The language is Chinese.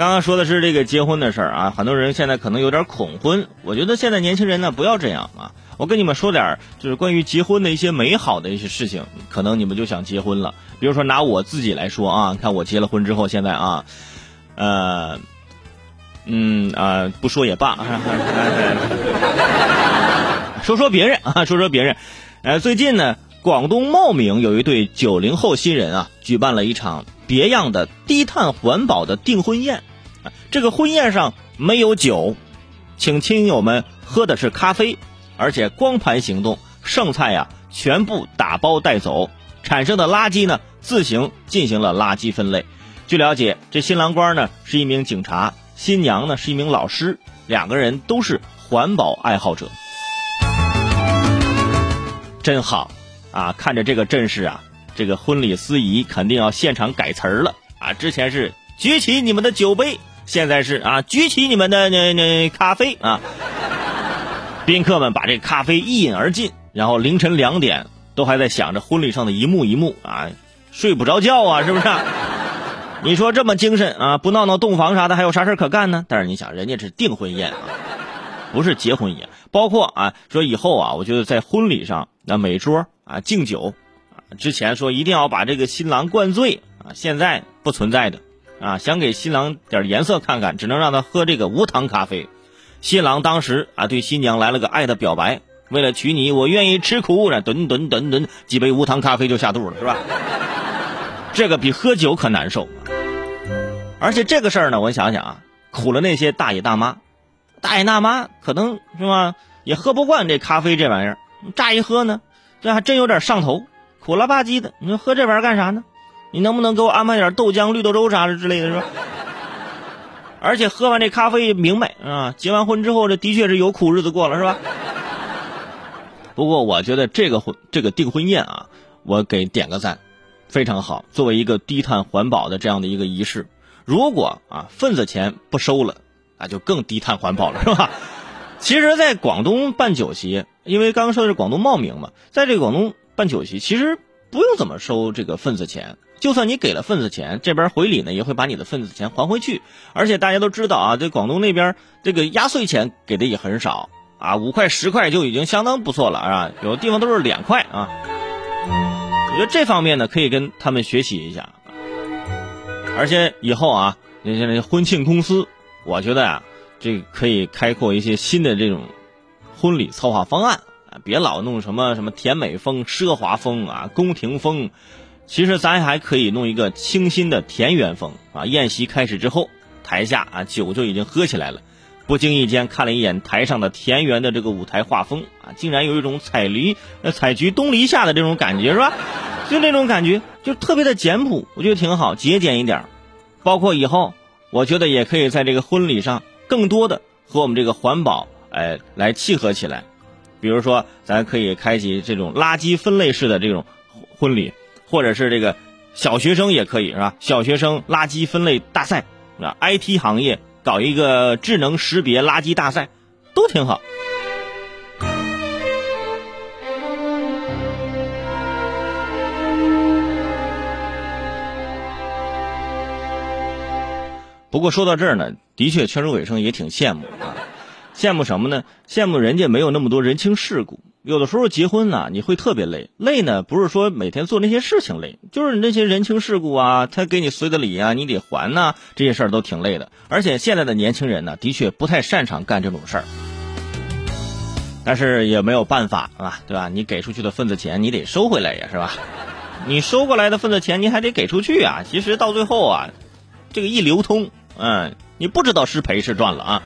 刚刚说的是这个结婚的事儿啊，很多人现在可能有点恐婚。我觉得现在年轻人呢，不要这样啊。我跟你们说点，就是关于结婚的一些美好的一些事情，可能你们就想结婚了。比如说拿我自己来说啊，看我结了婚之后，现在啊，呃，嗯啊，不说也罢，说说别人啊，说说别人。呃，最近呢，广东茂名有一对九零后新人啊，举办了一场别样的低碳环保的订婚宴。这个婚宴上没有酒，请亲友们喝的是咖啡，而且光盘行动，剩菜呀全部打包带走，产生的垃圾呢自行进行了垃圾分类。据了解，这新郎官呢是一名警察，新娘呢是一名老师，两个人都是环保爱好者。真好，啊，看着这个阵势啊，这个婚礼司仪肯定要现场改词儿了啊！之前是举起你们的酒杯，现在是啊举起你们的那那咖啡啊！宾客们把这咖啡一饮而尽，然后凌晨两点都还在想着婚礼上的一幕一幕啊，睡不着觉啊，是不是？你说这么精神啊，不闹闹洞房啥的，还有啥事可干呢？但是你想，人家是订婚宴啊，不是结婚宴。包括啊，说以后啊，我觉得在婚礼上，那每桌啊敬酒，之前说一定要把这个新郎灌醉啊，现在不存在的，啊想给新郎点颜色看看，只能让他喝这个无糖咖啡。新郎当时啊对新娘来了个爱的表白，为了娶你，我愿意吃苦，然吨吨吨吨几杯无糖咖啡就下肚了，是吧？这个比喝酒可难受。而且这个事儿呢，我想想啊，苦了那些大爷大妈。大爷大妈可能是吧，也喝不惯这咖啡这玩意儿。乍一喝呢，这还真有点上头，苦了吧唧的。你说喝这玩意儿干啥呢？你能不能给我安排点豆浆、绿豆粥啥的之类的，是吧？而且喝完这咖啡明白啊，结完婚之后这的确是有苦日子过了，是吧？不过我觉得这个婚这个订婚宴啊，我给点个赞，非常好。作为一个低碳环保的这样的一个仪式，如果啊份子钱不收了。那就更低碳环保了，是吧？其实，在广东办酒席，因为刚刚说的是广东茂名嘛，在这个广东办酒席，其实不用怎么收这个份子钱。就算你给了份子钱，这边回礼呢，也会把你的份子钱还回去。而且大家都知道啊，这广东那边这个压岁钱给的也很少啊，五块十块就已经相当不错了啊，有的地方都是两块啊。我觉得这方面呢，可以跟他们学习一下。而且以后啊，那些那些婚庆公司。我觉得啊，这可以开阔一些新的这种婚礼策划方案，别老弄什么什么甜美风、奢华风啊、宫廷风。其实咱还可以弄一个清新的田园风啊。宴席开始之后，台下啊酒就已经喝起来了。不经意间看了一眼台上的田园的这个舞台画风啊，竟然有一种采梨采菊东篱下的这种感觉，是吧？就那种感觉，就特别的简朴，我觉得挺好，节俭一点。包括以后。我觉得也可以在这个婚礼上更多的和我们这个环保哎来契合起来，比如说咱可以开启这种垃圾分类式的这种婚礼，或者是这个小学生也可以是吧？小学生垃圾分类大赛啊，IT 行业搞一个智能识别垃圾大赛，都挺好。不过说到这儿呢，的确，圈中尾声也挺羡慕啊。羡慕什么呢？羡慕人家没有那么多人情世故。有的时候结婚呢，你会特别累。累呢，不是说每天做那些事情累，就是那些人情世故啊，他给你随的礼啊，你得还呐，这些事儿都挺累的。而且现在的年轻人呢，的确不太擅长干这种事儿。但是也没有办法啊，对吧？你给出去的份子钱，你得收回来呀，是吧？你收过来的份子钱，你还得给出去啊。其实到最后啊，这个一流通。嗯，你不知道是赔是赚了啊。